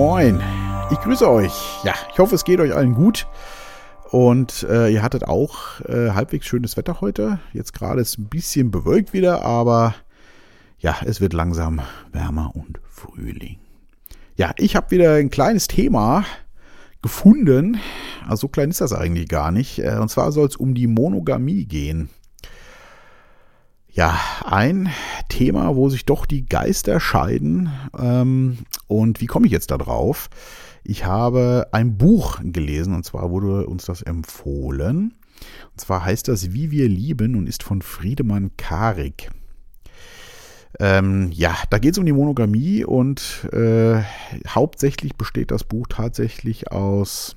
moin. Ich grüße euch. Ja, ich hoffe, es geht euch allen gut. Und äh, ihr hattet auch äh, halbwegs schönes Wetter heute. Jetzt gerade ist ein bisschen bewölkt wieder, aber ja, es wird langsam wärmer und Frühling. Ja, ich habe wieder ein kleines Thema gefunden. Also so klein ist das eigentlich gar nicht. Äh, und zwar soll es um die Monogamie gehen. Ja, ein Thema, wo sich doch die Geister scheiden. Ähm, und wie komme ich jetzt da drauf? Ich habe ein Buch gelesen und zwar wurde uns das empfohlen. Und zwar heißt das Wie wir lieben und ist von Friedemann Karik. Ähm, ja, da geht es um die Monogamie und äh, hauptsächlich besteht das Buch tatsächlich aus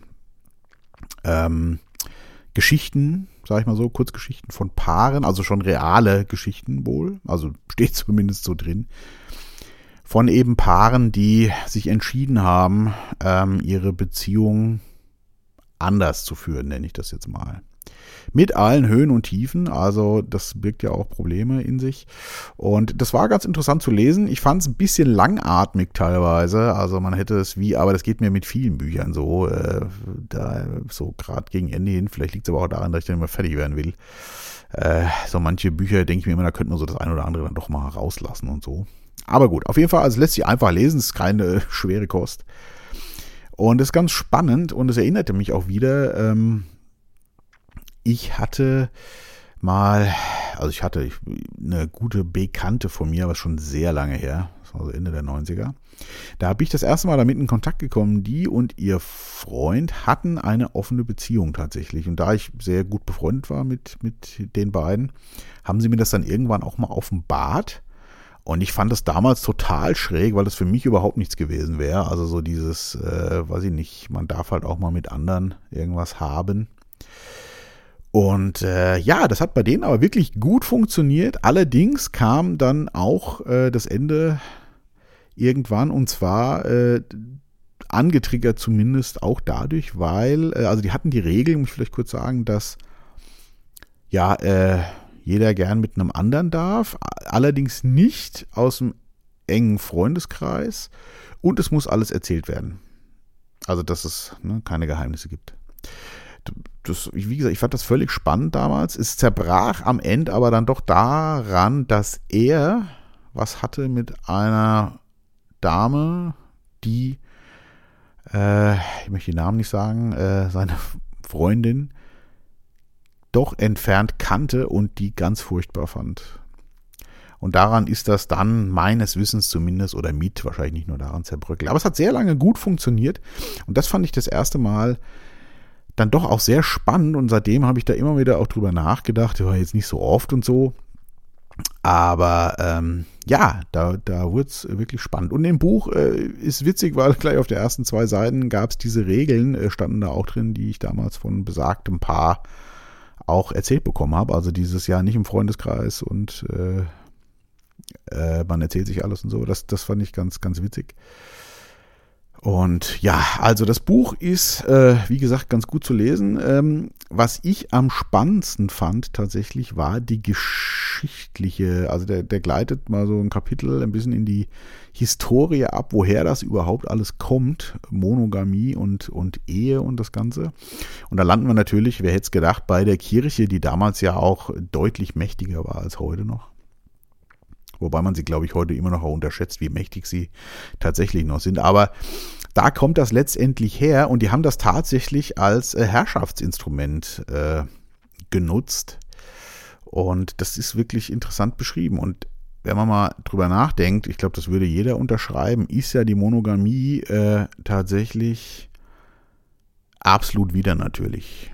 ähm, Geschichten, sag ich mal so, Kurzgeschichten von Paaren, also schon reale Geschichten wohl, also steht zumindest so drin, von eben Paaren, die sich entschieden haben, ähm, ihre Beziehung anders zu führen, nenne ich das jetzt mal. Mit allen Höhen und Tiefen, also das birgt ja auch Probleme in sich. Und das war ganz interessant zu lesen. Ich fand es ein bisschen langatmig teilweise. Also man hätte es wie, aber das geht mir mit vielen Büchern so, äh, da so gerade gegen Ende hin. Vielleicht liegt es aber auch daran, dass ich dann immer fertig werden will. Äh, so manche Bücher denke ich mir immer, da könnte man so das eine oder andere dann doch mal rauslassen und so. Aber gut, auf jeden Fall, also lässt sich einfach lesen, es ist keine schwere Kost. Und es ist ganz spannend und es erinnerte mich auch wieder, ähm, ich hatte mal, also ich hatte eine gute Bekannte von mir, aber schon sehr lange her, das war so Ende der 90er. Da habe ich das erste Mal damit in Kontakt gekommen. Die und ihr Freund hatten eine offene Beziehung tatsächlich. Und da ich sehr gut befreundet war mit, mit den beiden, haben sie mir das dann irgendwann auch mal offenbart. Und ich fand das damals total schräg, weil das für mich überhaupt nichts gewesen wäre. Also so dieses, äh, weiß ich nicht, man darf halt auch mal mit anderen irgendwas haben. Und äh, ja, das hat bei denen aber wirklich gut funktioniert. Allerdings kam dann auch äh, das Ende irgendwann und zwar äh, angetriggert zumindest auch dadurch, weil, äh, also die hatten die Regel, muss ich vielleicht kurz sagen, dass ja, äh, jeder gern mit einem anderen darf, allerdings nicht aus dem engen Freundeskreis und es muss alles erzählt werden. Also, dass es ne, keine Geheimnisse gibt. Das, wie gesagt, ich fand das völlig spannend damals. Es zerbrach am Ende aber dann doch daran, dass er was hatte mit einer Dame, die, äh, ich möchte den Namen nicht sagen, äh, seine Freundin doch entfernt kannte und die ganz furchtbar fand. Und daran ist das dann meines Wissens zumindest oder mit wahrscheinlich nicht nur daran zerbröckelt. Aber es hat sehr lange gut funktioniert und das fand ich das erste Mal dann doch auch sehr spannend und seitdem habe ich da immer wieder auch drüber nachgedacht, war jetzt nicht so oft und so. Aber ähm, ja, da, da wurde es wirklich spannend. Und im Buch äh, ist witzig, weil gleich auf der ersten zwei Seiten gab es diese Regeln, äh, standen da auch drin, die ich damals von besagtem Paar auch erzählt bekommen habe. Also dieses Jahr nicht im Freundeskreis und äh, äh, man erzählt sich alles und so. Das, das fand ich ganz, ganz witzig. Und ja, also das Buch ist, äh, wie gesagt, ganz gut zu lesen. Ähm, was ich am spannendsten fand tatsächlich war die geschichtliche, also der, der gleitet mal so ein Kapitel ein bisschen in die Historie ab, woher das überhaupt alles kommt, Monogamie und, und Ehe und das Ganze. Und da landen wir natürlich, wer hätte es gedacht, bei der Kirche, die damals ja auch deutlich mächtiger war als heute noch. Wobei man sie, glaube ich, heute immer noch unterschätzt, wie mächtig sie tatsächlich noch sind. Aber da kommt das letztendlich her und die haben das tatsächlich als äh, Herrschaftsinstrument äh, genutzt. Und das ist wirklich interessant beschrieben. Und wenn man mal drüber nachdenkt, ich glaube, das würde jeder unterschreiben, ist ja die Monogamie äh, tatsächlich absolut wieder natürlich.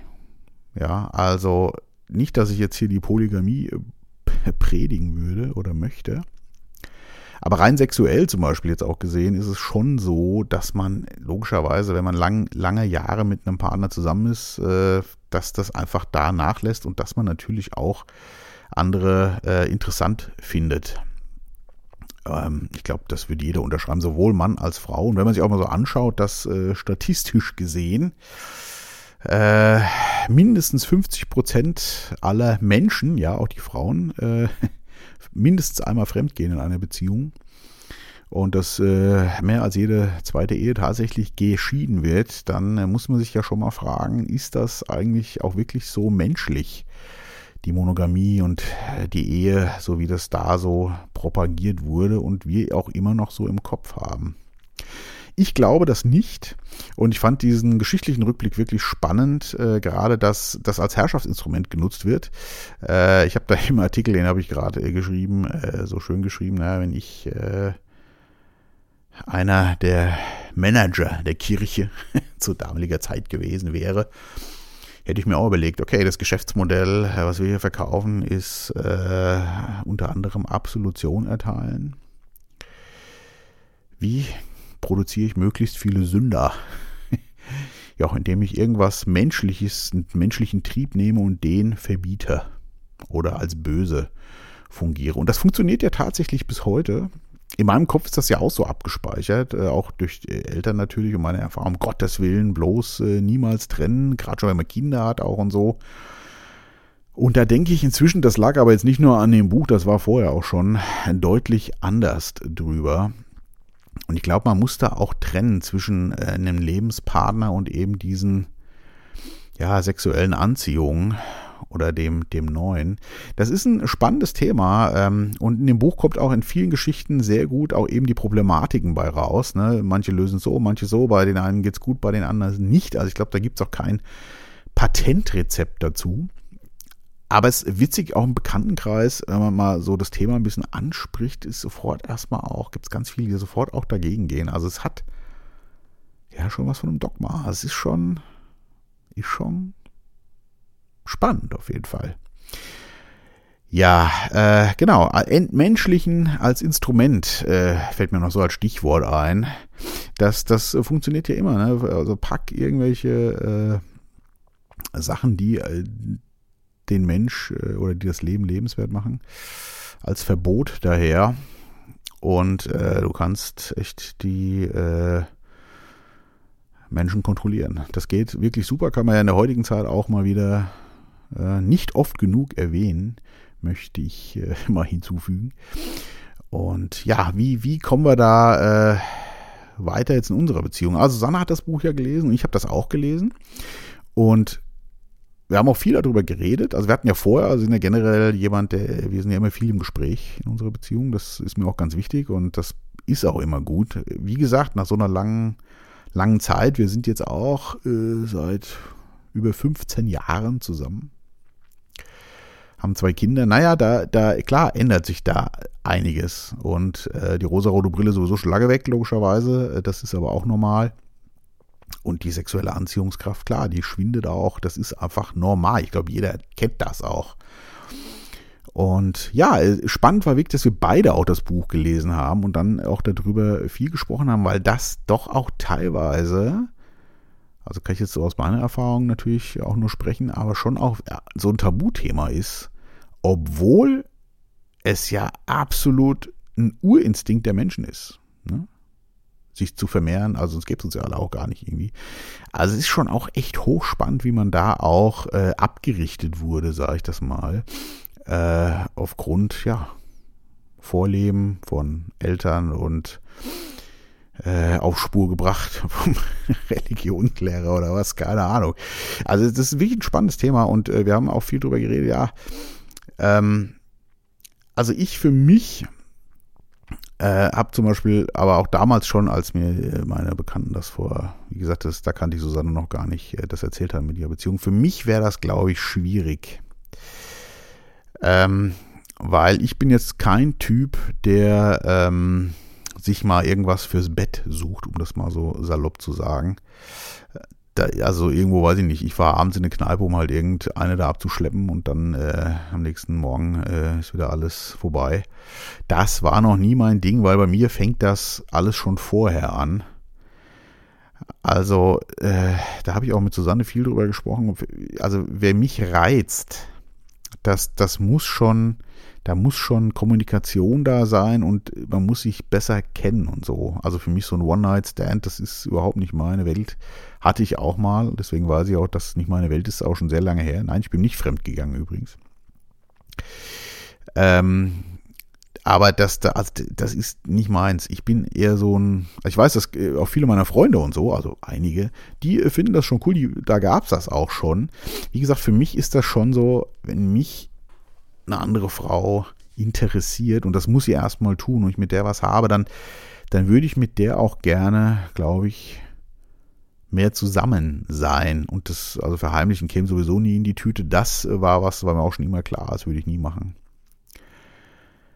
Ja, also nicht, dass ich jetzt hier die Polygamie äh, predigen würde oder möchte. Aber rein sexuell zum Beispiel jetzt auch gesehen, ist es schon so, dass man logischerweise, wenn man lang, lange Jahre mit einem Partner zusammen ist, äh, dass das einfach da nachlässt und dass man natürlich auch andere äh, interessant findet. Ähm, ich glaube, das würde jeder unterschreiben, sowohl Mann als Frau. Und wenn man sich auch mal so anschaut, dass äh, statistisch gesehen äh, mindestens 50 Prozent aller Menschen, ja auch die Frauen, äh, mindestens einmal fremdgehen in einer Beziehung. und dass äh, mehr als jede zweite Ehe tatsächlich geschieden wird, dann äh, muss man sich ja schon mal fragen, ist das eigentlich auch wirklich so menschlich? Die Monogamie und äh, die Ehe, so wie das da so propagiert wurde und wir auch immer noch so im Kopf haben. Ich glaube das nicht. Und ich fand diesen geschichtlichen Rückblick wirklich spannend, äh, gerade dass das als Herrschaftsinstrument genutzt wird. Äh, ich habe da im Artikel, den habe ich gerade äh, geschrieben, äh, so schön geschrieben, naja, wenn ich äh, einer der Manager der Kirche zu damaliger Zeit gewesen wäre, hätte ich mir auch überlegt, okay, das Geschäftsmodell, äh, was wir hier verkaufen, ist unter anderem Absolution erteilen. Wie produziere ich möglichst viele Sünder? ja, indem ich irgendwas Menschliches, einen menschlichen Trieb nehme und den verbiete oder als böse fungiere. Und das funktioniert ja tatsächlich bis heute in meinem Kopf ist das ja auch so abgespeichert, äh, auch durch Eltern natürlich und meine Erfahrung, um Gottes Willen, bloß äh, niemals trennen, gerade schon wenn man Kinder hat auch und so. Und da denke ich inzwischen, das lag aber jetzt nicht nur an dem Buch, das war vorher auch schon deutlich anders drüber. Und ich glaube, man muss da auch trennen zwischen äh, einem Lebenspartner und eben diesen ja, sexuellen Anziehungen oder dem, dem Neuen. Das ist ein spannendes Thema ähm, und in dem Buch kommt auch in vielen Geschichten sehr gut auch eben die Problematiken bei raus. Ne? Manche lösen so, manche so, bei den einen geht's gut, bei den anderen nicht. Also ich glaube, da gibt's auch kein Patentrezept dazu. Aber es ist witzig, auch im Bekanntenkreis, wenn man mal so das Thema ein bisschen anspricht, ist sofort erstmal auch, gibt es ganz viele, die sofort auch dagegen gehen. Also es hat ja schon was von einem Dogma. Es ist schon, ist schon spannend auf jeden Fall. Ja, äh, genau. Entmenschlichen als Instrument äh, fällt mir noch so als Stichwort ein. Das, das funktioniert ja immer. Ne? Also pack irgendwelche äh, Sachen, die äh, den Mensch äh, oder die das Leben lebenswert machen, als Verbot daher. Und äh, du kannst echt die äh, Menschen kontrollieren. Das geht wirklich super, kann man ja in der heutigen Zeit auch mal wieder äh, nicht oft genug erwähnen, möchte ich äh, mal hinzufügen. Und ja, wie, wie kommen wir da äh, weiter jetzt in unserer Beziehung? Also Sanna hat das Buch ja gelesen und ich habe das auch gelesen. Und wir haben auch viel darüber geredet. Also wir hatten ja vorher, also sind ja generell jemand, der, wir sind ja immer viel im Gespräch in unserer Beziehung. Das ist mir auch ganz wichtig und das ist auch immer gut. Wie gesagt, nach so einer langen, langen Zeit, wir sind jetzt auch äh, seit über 15 Jahren zusammen haben zwei Kinder. Naja, da, da, klar, ändert sich da einiges. Und äh, die rosarote Brille sowieso Schlage weg, logischerweise. Das ist aber auch normal. Und die sexuelle Anziehungskraft, klar, die schwindet auch. Das ist einfach normal. Ich glaube, jeder kennt das auch. Und ja, äh, spannend war wirklich, dass wir beide auch das Buch gelesen haben und dann auch darüber viel gesprochen haben, weil das doch auch teilweise also kann ich jetzt so aus meiner Erfahrung natürlich auch nur sprechen, aber schon auch so ein Tabuthema ist, obwohl es ja absolut ein Urinstinkt der Menschen ist. Ne? Sich zu vermehren, also sonst gibt es uns ja alle auch gar nicht irgendwie. Also es ist schon auch echt hochspannend, wie man da auch äh, abgerichtet wurde, sage ich das mal, äh, aufgrund, ja, Vorleben von Eltern und äh, auf Spur gebracht vom Religionslehrer oder was, keine Ahnung. Also das ist wirklich ein spannendes Thema und äh, wir haben auch viel drüber geredet, ja. Ähm, also ich für mich äh, habe zum Beispiel, aber auch damals schon, als mir äh, meine Bekannten das vor, wie gesagt, das, da kannte ich Susanne noch gar nicht, äh, das erzählt haben mit ihrer Beziehung. Für mich wäre das, glaube ich, schwierig. Ähm, weil ich bin jetzt kein Typ, der ähm, sich mal irgendwas fürs Bett sucht, um das mal so salopp zu sagen. Da, also irgendwo weiß ich nicht, ich war abends in eine Kneipe, um halt irgendeine da abzuschleppen und dann äh, am nächsten Morgen äh, ist wieder alles vorbei. Das war noch nie mein Ding, weil bei mir fängt das alles schon vorher an. Also, äh, da habe ich auch mit Susanne viel drüber gesprochen. Also, wer mich reizt, das, das muss schon da muss schon Kommunikation da sein und man muss sich besser kennen und so. Also für mich so ein One-Night-Stand, das ist überhaupt nicht meine Welt. Hatte ich auch mal, deswegen weiß ich auch, dass es nicht meine Welt ist, auch schon sehr lange her. Nein, ich bin nicht fremd gegangen übrigens. Ähm, aber das, also das ist nicht meins. Ich bin eher so ein, ich weiß, dass äh, auch viele meiner Freunde und so, also einige, die äh, finden das schon cool, die, da gab es das auch schon. Wie gesagt, für mich ist das schon so, wenn mich eine andere Frau interessiert und das muss sie erstmal tun und ich mit der was habe, dann, dann würde ich mit der auch gerne, glaube ich, mehr zusammen sein. Und das, also verheimlichen käme sowieso nie in die Tüte. Das war was, war mir auch schon immer klar, das würde ich nie machen.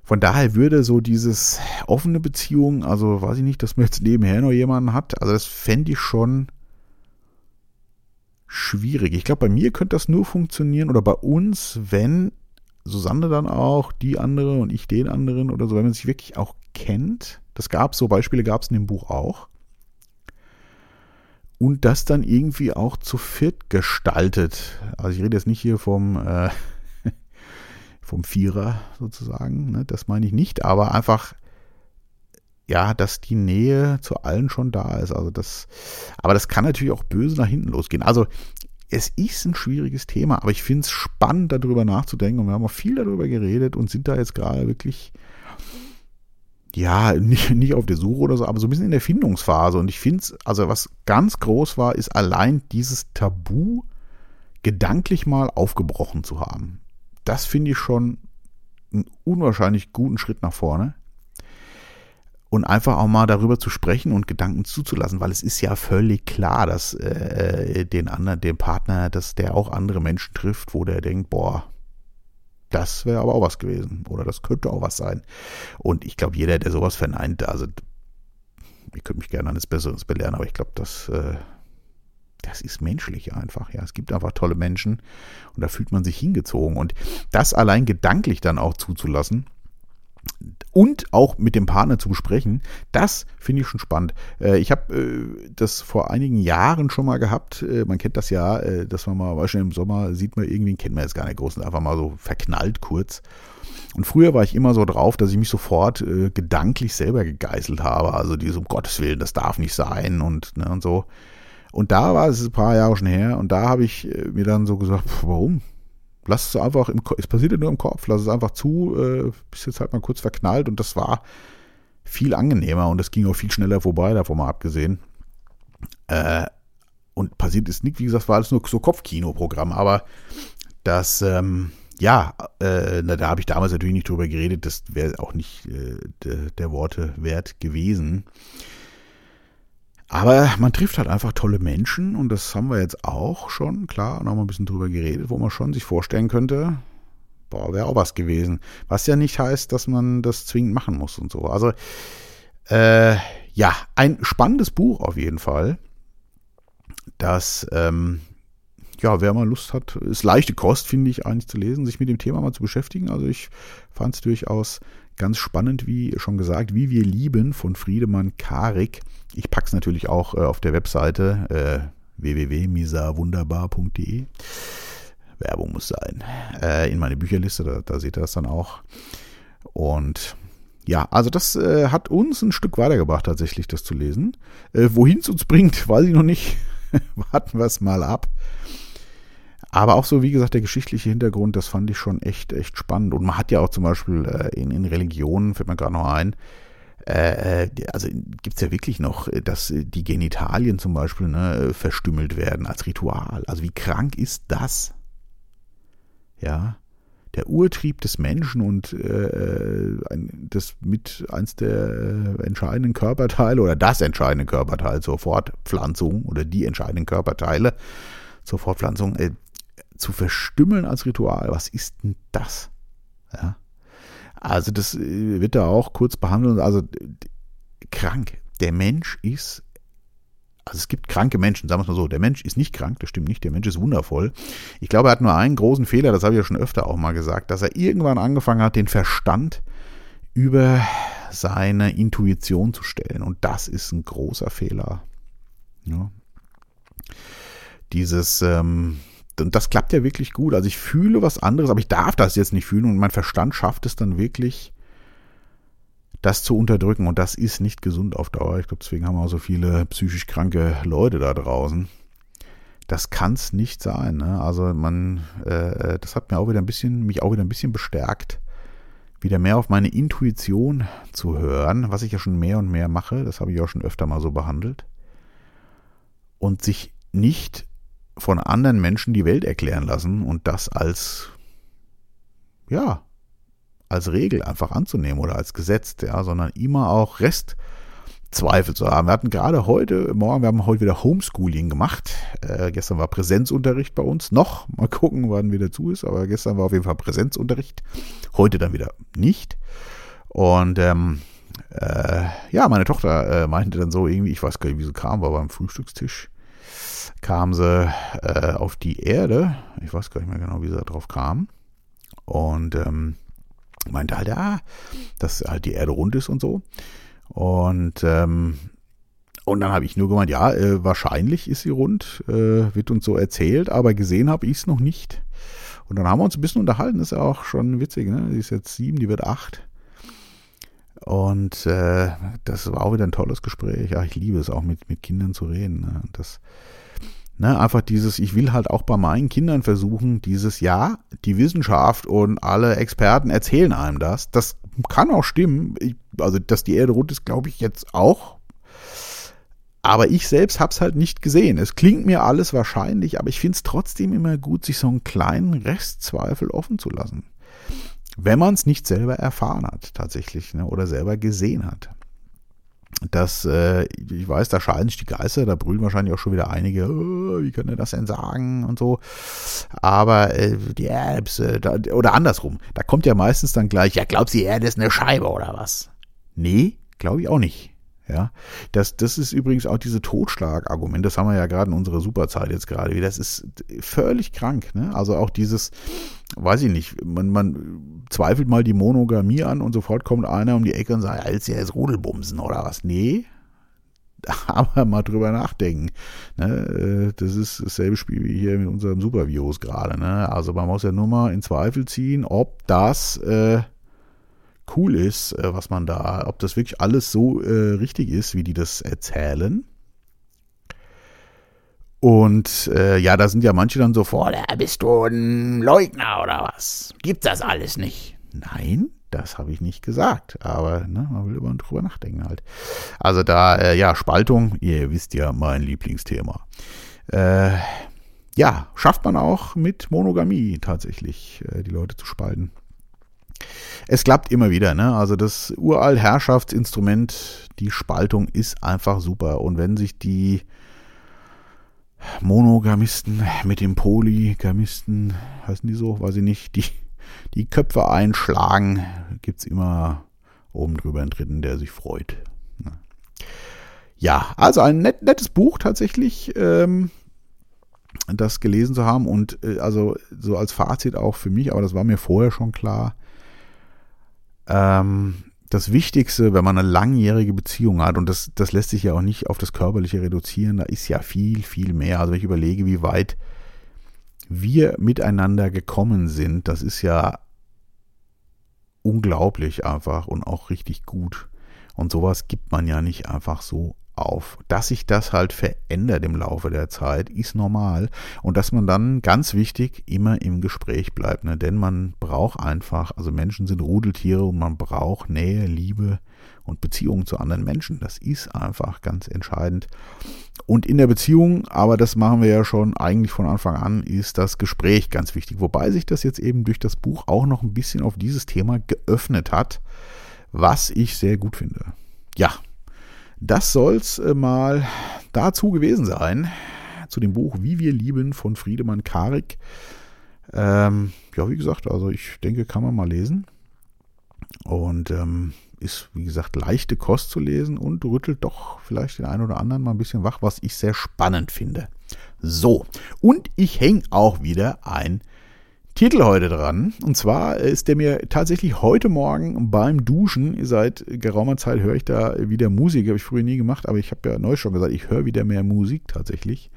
Von daher würde so dieses offene Beziehung, also weiß ich nicht, dass man jetzt nebenher noch jemanden hat, also das fände ich schon schwierig. Ich glaube, bei mir könnte das nur funktionieren oder bei uns, wenn Susanne dann auch die andere und ich den anderen oder so, wenn man sich wirklich auch kennt. Das gab so Beispiele, gab es in dem Buch auch. Und das dann irgendwie auch zu viert gestaltet. Also ich rede jetzt nicht hier vom äh, vom Vierer sozusagen. Ne? Das meine ich nicht, aber einfach, ja, dass die Nähe zu allen schon da ist. Also das, aber das kann natürlich auch böse nach hinten losgehen. Also es ist ein schwieriges Thema, aber ich finde es spannend, darüber nachzudenken. Und wir haben auch viel darüber geredet und sind da jetzt gerade wirklich, ja, nicht, nicht auf der Suche oder so, aber so ein bisschen in der Findungsphase. Und ich finde es, also was ganz groß war, ist allein dieses Tabu gedanklich mal aufgebrochen zu haben das finde ich schon einen unwahrscheinlich guten Schritt nach vorne. Und einfach auch mal darüber zu sprechen und Gedanken zuzulassen, weil es ist ja völlig klar, dass äh, den anderen, den Partner, dass der auch andere Menschen trifft, wo der denkt, boah, das wäre aber auch was gewesen oder das könnte auch was sein. Und ich glaube, jeder, der sowas verneint, also ich könnte mich gerne eines Besseres belehren, aber ich glaube, das äh, das ist menschlich einfach. Ja, es gibt einfach tolle Menschen und da fühlt man sich hingezogen. Und das allein gedanklich dann auch zuzulassen und auch mit dem Partner zu besprechen, das finde ich schon spannend. Äh, ich habe äh, das vor einigen Jahren schon mal gehabt. Äh, man kennt das ja, dass man mal, wahrscheinlich im Sommer sieht man irgendwie, kennt man jetzt gar nicht groß, einfach mal so verknallt kurz. Und früher war ich immer so drauf, dass ich mich sofort äh, gedanklich selber gegeißelt habe. Also dieses, um Gottes Willen, das darf nicht sein und, ne, und so. Und da war es ein paar Jahre schon her und da habe ich äh, mir dann so gesagt, pff, warum? Lass es einfach im Kopf, es passiert ja nur im Kopf, lass es einfach zu, äh, bist jetzt halt mal kurz verknallt und das war viel angenehmer und es ging auch viel schneller vorbei, davon mal abgesehen. Äh, und passiert ist nicht, wie gesagt, war alles nur so Kopfkinoprogramm, aber das, ähm, ja, äh, da habe ich damals natürlich nicht drüber geredet, das wäre auch nicht äh, de, der Worte wert gewesen. Aber man trifft halt einfach tolle Menschen und das haben wir jetzt auch schon, klar, noch mal ein bisschen drüber geredet, wo man schon sich vorstellen könnte, boah, wäre auch was gewesen. Was ja nicht heißt, dass man das zwingend machen muss und so. Also, äh, ja, ein spannendes Buch auf jeden Fall. Das, ähm, ja, wer mal Lust hat, ist leichte Kost, finde ich, eigentlich zu lesen, sich mit dem Thema mal zu beschäftigen. Also ich fand es durchaus ganz spannend, wie schon gesagt, wie wir lieben von Friedemann Karik. Ich packe es natürlich auch äh, auf der Webseite äh, www.misawunderbar.de. Werbung muss sein. Äh, in meine Bücherliste, da, da, seht ihr das dann auch. Und ja, also das äh, hat uns ein Stück weitergebracht, tatsächlich das zu lesen. Äh, Wohin es uns bringt, weiß ich noch nicht. Warten wir es mal ab. Aber auch so, wie gesagt, der geschichtliche Hintergrund, das fand ich schon echt, echt spannend. Und man hat ja auch zum Beispiel äh, in, in Religionen, fällt mir gerade noch ein, äh, äh also gibt es ja wirklich noch, äh, dass die Genitalien zum Beispiel ne, verstümmelt werden als Ritual. Also wie krank ist das? Ja, der Urtrieb des Menschen und äh, das mit eins der entscheidenden Körperteile oder das entscheidende Körperteil zur Fortpflanzung oder die entscheidenden Körperteile zur Fortpflanzung, äh, zu verstümmeln als Ritual, was ist denn das? Ja. Also das äh, wird da auch kurz behandelt. Also krank. Der Mensch ist, also es gibt kranke Menschen, sagen wir es mal so, der Mensch ist nicht krank, das stimmt nicht, der Mensch ist wundervoll. Ich glaube, er hat nur einen großen Fehler, das habe ich ja schon öfter auch mal gesagt, dass er irgendwann angefangen hat, den Verstand über seine Intuition zu stellen. Und das ist ein großer Fehler. Ja. Dieses, ähm, und das klappt ja wirklich gut. Also ich fühle was anderes, aber ich darf das jetzt nicht fühlen und mein Verstand schafft es dann wirklich, das zu unterdrücken. Und das ist nicht gesund auf Dauer. Ich glaube, deswegen haben wir auch so viele psychisch kranke Leute da draußen. Das kann es nicht sein. Ne? Also man, äh, das hat mir auch wieder ein bisschen, mich auch wieder ein bisschen bestärkt, wieder mehr auf meine Intuition zu hören, was ich ja schon mehr und mehr mache, das habe ich auch schon öfter mal so behandelt, und sich nicht von anderen Menschen die Welt erklären lassen und das als, ja, als Regel einfach anzunehmen oder als Gesetz, ja, sondern immer auch Rest Zweifel zu haben. Wir hatten gerade heute, morgen, wir haben heute wieder Homeschooling gemacht. Äh, gestern war Präsenzunterricht bei uns. Noch, mal gucken, wann wieder zu ist, aber gestern war auf jeden Fall Präsenzunterricht. Heute dann wieder nicht. Und ähm, äh, ja, meine Tochter äh, meinte dann so irgendwie, ich weiß gar nicht, wie sie kam, war beim Frühstückstisch, kam sie äh, auf die Erde. Ich weiß gar nicht mehr genau, wie sie da drauf kam. Und ähm, meinte halt, ja, dass halt die Erde rund ist und so. Und, ähm, und dann habe ich nur gemeint, ja, äh, wahrscheinlich ist sie rund, äh, wird uns so erzählt, aber gesehen habe ich es noch nicht. Und dann haben wir uns ein bisschen unterhalten, ist ja auch schon witzig, ne? Sie ist jetzt sieben, die wird acht. Und äh, das war auch wieder ein tolles Gespräch. Ja, ich liebe es auch mit, mit Kindern zu reden. Ne? Das, Ne, einfach dieses, ich will halt auch bei meinen Kindern versuchen, dieses Ja, die Wissenschaft und alle Experten erzählen einem das. Das kann auch stimmen. Ich, also, dass die Erde rund ist, glaube ich jetzt auch. Aber ich selbst habe es halt nicht gesehen. Es klingt mir alles wahrscheinlich, aber ich finde es trotzdem immer gut, sich so einen kleinen Restzweifel offen zu lassen. Wenn man es nicht selber erfahren hat, tatsächlich, ne, oder selber gesehen hat dass äh, ich weiß, da scheiden sich die Geister, da brüllen wahrscheinlich auch schon wieder einige, oh, wie können das denn sagen und so. Aber äh, die Apps, äh, da, oder andersrum, da kommt ja meistens dann gleich, ja, glaubst du, die Erde ist eine Scheibe oder was? Nee, glaube ich auch nicht. Ja, das, das ist übrigens auch diese Totschlagargument, das haben wir ja gerade in unserer Superzeit jetzt gerade wieder. Das ist völlig krank, ne? Also auch dieses, weiß ich nicht, man, man zweifelt mal die Monogamie an und sofort kommt einer um die Ecke und sagt, ja, jetzt ja jetzt Rudelbumsen oder was? Nee, aber mal drüber nachdenken. Ne? Äh, das ist dasselbe Spiel wie hier mit unserem Supervirus gerade. Ne? Also man muss ja nur mal in Zweifel ziehen, ob das äh, cool ist, äh, was man da, ob das wirklich alles so äh, richtig ist, wie die das erzählen. Und äh, ja, da sind ja manche dann so vor, da bist du ein Leugner oder was? Gibt das alles nicht? Nein, das habe ich nicht gesagt. Aber ne, man will immer drüber nachdenken halt. Also da, äh, ja, Spaltung, ihr wisst ja, mein Lieblingsthema. Äh, ja, schafft man auch mit Monogamie tatsächlich, äh, die Leute zu spalten es klappt immer wieder. Ne? Also das uralt Herrschaftsinstrument, die Spaltung ist einfach super. Und wenn sich die Monogamisten mit dem Polygamisten, heißen die so, weiß ich nicht, die, die Köpfe einschlagen, gibt es immer oben drüber einen Dritten, der sich freut. Ja, also ein net, nettes Buch tatsächlich, ähm, das gelesen zu haben und äh, also so als Fazit auch für mich, aber das war mir vorher schon klar, ähm, das Wichtigste, wenn man eine langjährige Beziehung hat, und das, das lässt sich ja auch nicht auf das Körperliche reduzieren, da ist ja viel, viel mehr. Also wenn ich überlege, wie weit wir miteinander gekommen sind, das ist ja unglaublich einfach und auch richtig gut. Und sowas gibt man ja nicht einfach so auf. Dass sich das halt verändert im Laufe der Zeit, ist normal. Und dass man dann, ganz wichtig, immer im Gespräch bleibt. Ne? Denn man braucht einfach, also Menschen sind Rudeltiere und man braucht Nähe, Liebe und Beziehungen zu anderen Menschen. Das ist einfach ganz entscheidend. Und in der Beziehung, aber das machen wir ja schon eigentlich von Anfang an, ist das Gespräch ganz wichtig. Wobei sich das jetzt eben durch das Buch auch noch ein bisschen auf dieses Thema geöffnet hat, was ich sehr gut finde. Ja, das soll's äh, mal dazu gewesen sein, zu dem Buch Wie wir lieben von Friedemann Karik. Ähm, ja, wie gesagt, also ich denke, kann man mal lesen. Und ähm, ist, wie gesagt, leichte Kost zu lesen und rüttelt doch vielleicht den einen oder anderen mal ein bisschen wach, was ich sehr spannend finde. So, und ich hänge auch wieder ein Titel heute dran. Und zwar ist der mir tatsächlich heute Morgen beim Duschen, seit geraumer Zeit höre ich da wieder Musik, habe ich früher nie gemacht, aber ich habe ja neu schon gesagt, ich höre wieder mehr Musik tatsächlich.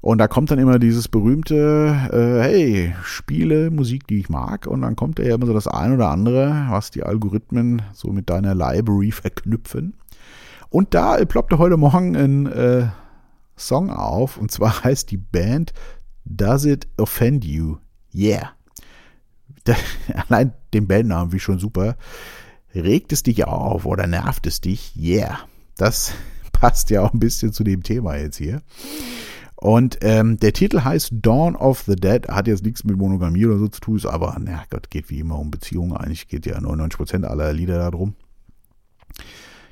Und da kommt dann immer dieses berühmte, äh, hey, spiele Musik, die ich mag. Und dann kommt ja immer so das ein oder andere, was die Algorithmen so mit deiner Library verknüpfen. Und da ploppte heute Morgen ein äh, Song auf. Und zwar heißt die Band Does It Offend You? Yeah. Da, allein den Bandnamen wie schon super. Regt es dich auf oder nervt es dich? Yeah. Das passt ja auch ein bisschen zu dem Thema jetzt hier. Und ähm, der Titel heißt Dawn of the Dead, hat jetzt nichts mit Monogamie oder so zu tun, aber na Gott, geht wie immer um Beziehungen. Eigentlich geht ja 99% aller Lieder darum.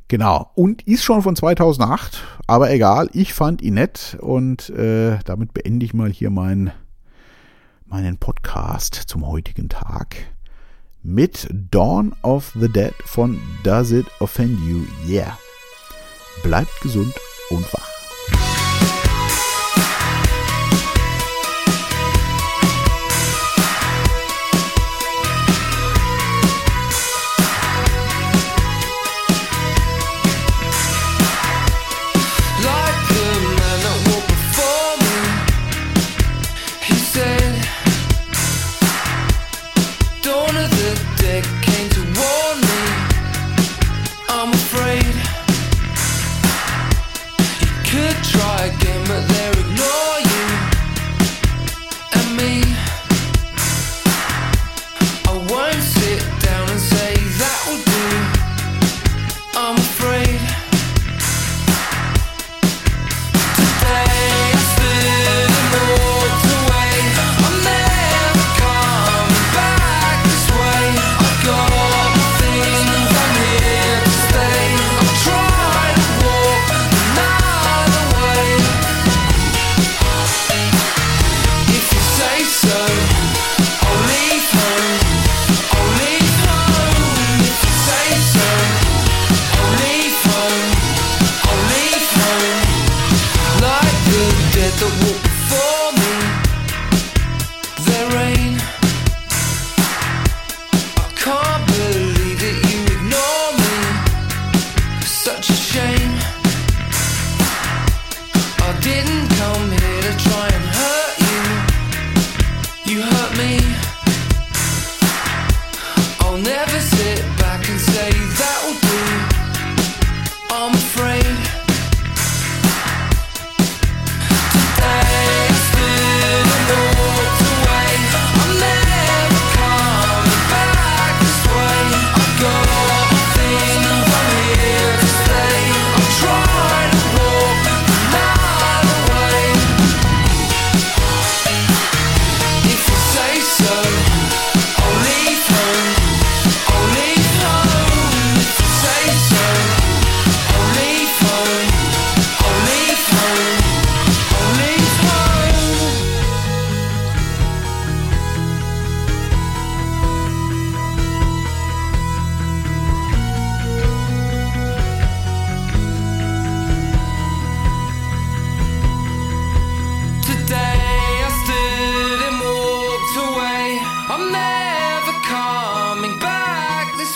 Genau, und ist schon von 2008, aber egal, ich fand ihn nett und äh, damit beende ich mal hier mein, meinen Podcast zum heutigen Tag mit Dawn of the Dead von Does It Offend You? Yeah. Bleibt gesund und wach.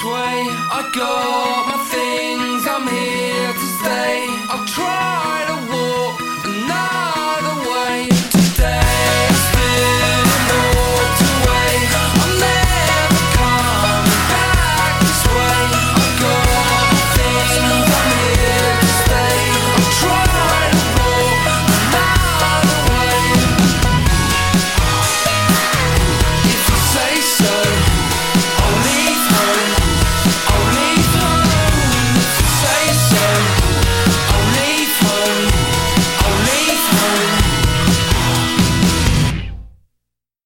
way I got my things, I'm here.